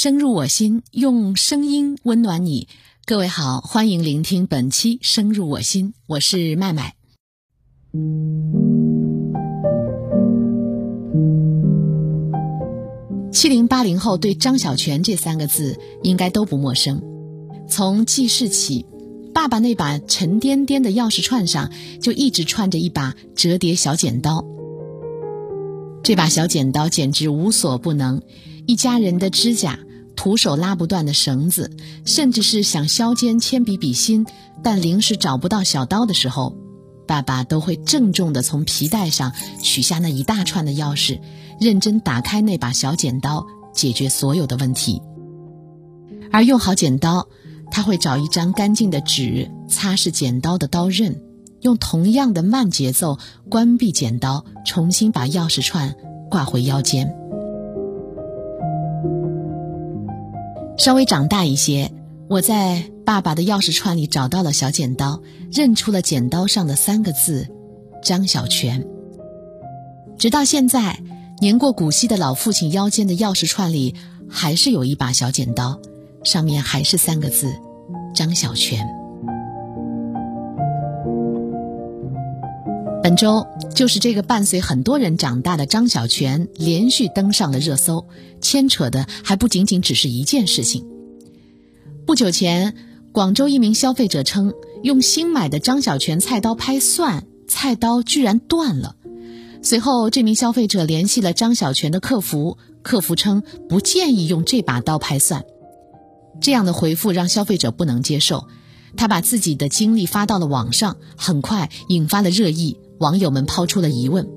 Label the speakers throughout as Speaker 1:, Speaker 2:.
Speaker 1: 深入我心，用声音温暖你。各位好，欢迎聆听本期《深入我心》，我是麦麦。七零八零后对张小泉这三个字应该都不陌生。从记事起，爸爸那把沉甸甸的钥匙串上就一直串着一把折叠小剪刀。这把小剪刀简直无所不能，一家人的指甲、徒手拉不断的绳子，甚至是想削尖铅笔笔芯，但临时找不到小刀的时候，爸爸都会郑重地从皮带上取下那一大串的钥匙，认真打开那把小剪刀，解决所有的问题。而用好剪刀，他会找一张干净的纸擦拭剪刀的刀刃。用同样的慢节奏关闭剪刀，重新把钥匙串挂回腰间。稍微长大一些，我在爸爸的钥匙串里找到了小剪刀，认出了剪刀上的三个字“张小泉”。直到现在，年过古稀的老父亲腰间的钥匙串里还是有一把小剪刀，上面还是三个字“张小泉”。本周就是这个伴随很多人长大的张小泉连续登上了热搜，牵扯的还不仅仅只是一件事情。不久前，广州一名消费者称，用新买的张小泉菜刀拍蒜，菜刀居然断了。随后，这名消费者联系了张小泉的客服，客服称不建议用这把刀拍蒜。这样的回复让消费者不能接受，他把自己的经历发到了网上，很快引发了热议。网友们抛出了疑问：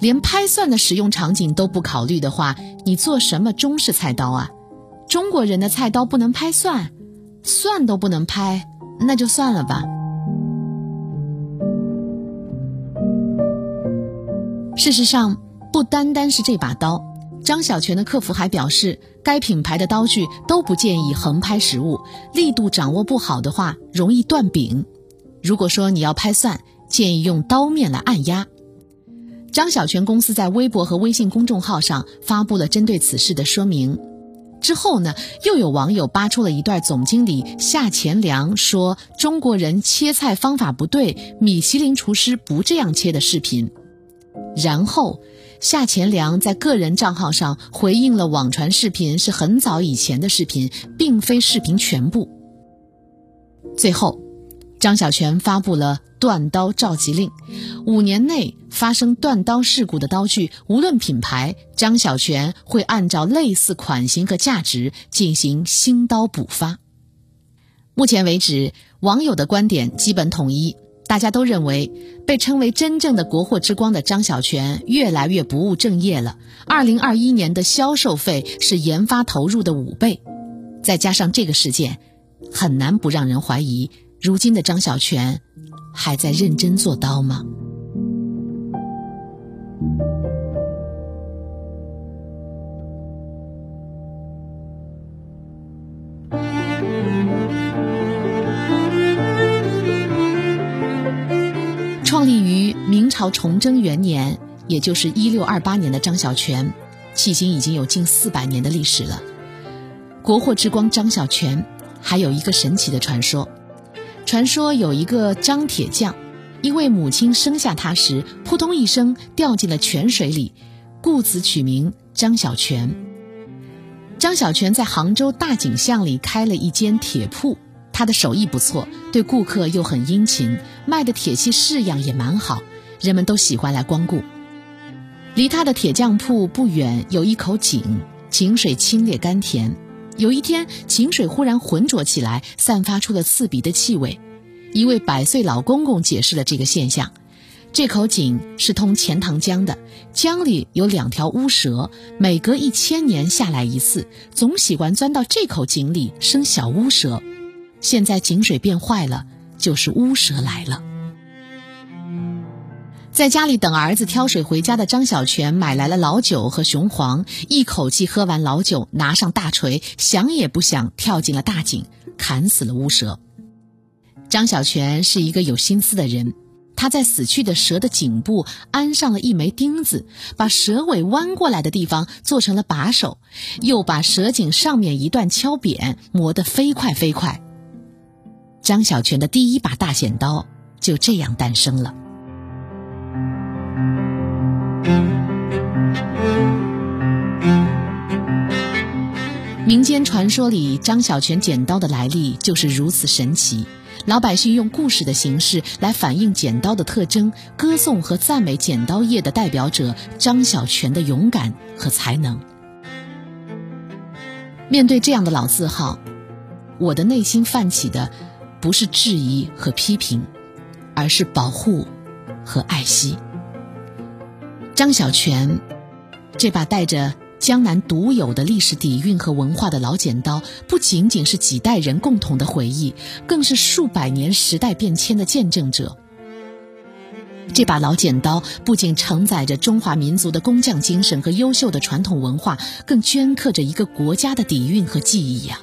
Speaker 1: 连拍蒜的使用场景都不考虑的话，你做什么中式菜刀啊？中国人的菜刀不能拍蒜，蒜都不能拍，那就算了吧。事实上，不单单是这把刀，张小泉的客服还表示，该品牌的刀具都不建议横拍食物，力度掌握不好的话，容易断柄。如果说你要拍蒜，建议用刀面来按压。张小泉公司在微博和微信公众号上发布了针对此事的说明。之后呢，又有网友扒出了一段总经理夏乾良说中国人切菜方法不对，米其林厨师不这样切的视频。然后，夏乾良在个人账号上回应了网传视频是很早以前的视频，并非视频全部。最后。张小泉发布了断刀召集令，五年内发生断刀事故的刀具，无论品牌，张小泉会按照类似款型和价值进行新刀补发。目前为止，网友的观点基本统一，大家都认为被称为真正的国货之光的张小泉越来越不务正业了。二零二一年的销售费是研发投入的五倍，再加上这个事件，很难不让人怀疑。如今的张小泉还在认真做刀吗？朝崇祯元年，也就是一六二八年的张小泉，迄今已经有近四百年的历史了。国货之光张小泉，还有一个神奇的传说。传说有一个张铁匠，因为母亲生下他时扑通一声掉进了泉水里，故此取名张小泉。张小泉在杭州大井巷里开了一间铁铺，他的手艺不错，对顾客又很殷勤，卖的铁器式样也蛮好，人们都喜欢来光顾。离他的铁匠铺不远有一口井，井水清冽甘甜。有一天，井水忽然浑浊起来，散发出了刺鼻的气味。一位百岁老公公解释了这个现象：这口井是通钱塘江的，江里有两条乌蛇，每隔一千年下来一次，总喜欢钻到这口井里生小乌蛇。现在井水变坏了，就是乌蛇来了。在家里等儿子挑水回家的张小泉买来了老酒和雄黄，一口气喝完老酒，拿上大锤，想也不想跳进了大井，砍死了乌蛇。张小泉是一个有心思的人，他在死去的蛇的颈部安上了一枚钉子，把蛇尾弯过来的地方做成了把手，又把蛇颈上面一段敲扁，磨得飞快飞快。张小泉的第一把大剪刀就这样诞生了。民间传说里，张小泉剪刀的来历就是如此神奇。老百姓用故事的形式来反映剪刀的特征，歌颂和赞美剪刀业的代表者张小泉的勇敢和才能。面对这样的老字号，我的内心泛起的不是质疑和批评，而是保护和爱惜。张小泉这把带着。江南独有的历史底蕴和文化的老剪刀，不仅仅是几代人共同的回忆，更是数百年时代变迁的见证者。这把老剪刀不仅承载着中华民族的工匠精神和优秀的传统文化，更镌刻着一个国家的底蕴和记忆呀。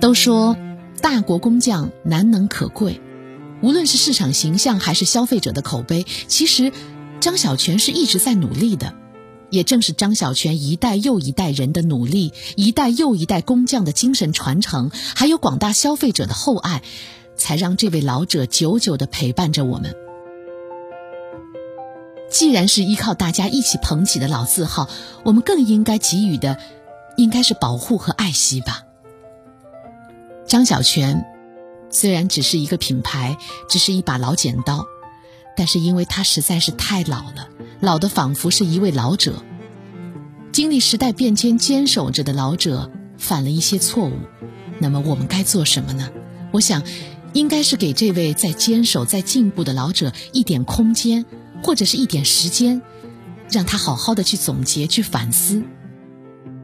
Speaker 1: 都说大国工匠难能可贵，无论是市场形象还是消费者的口碑，其实张小泉是一直在努力的。也正是张小泉一代又一代人的努力，一代又一代工匠的精神传承，还有广大消费者的厚爱，才让这位老者久久的陪伴着我们。既然是依靠大家一起捧起的老字号，我们更应该给予的，应该是保护和爱惜吧。张小泉虽然只是一个品牌，只是一把老剪刀，但是因为他实在是太老了。老的仿佛是一位老者，经历时代变迁、坚守着的老者犯了一些错误，那么我们该做什么呢？我想，应该是给这位在坚守、在进步的老者一点空间，或者是一点时间，让他好好的去总结、去反思，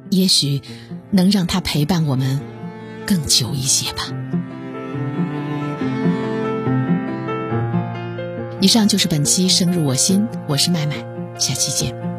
Speaker 1: 也许能让他陪伴我们更久一些吧。以上就是本期深入我心，我是麦麦，下期见。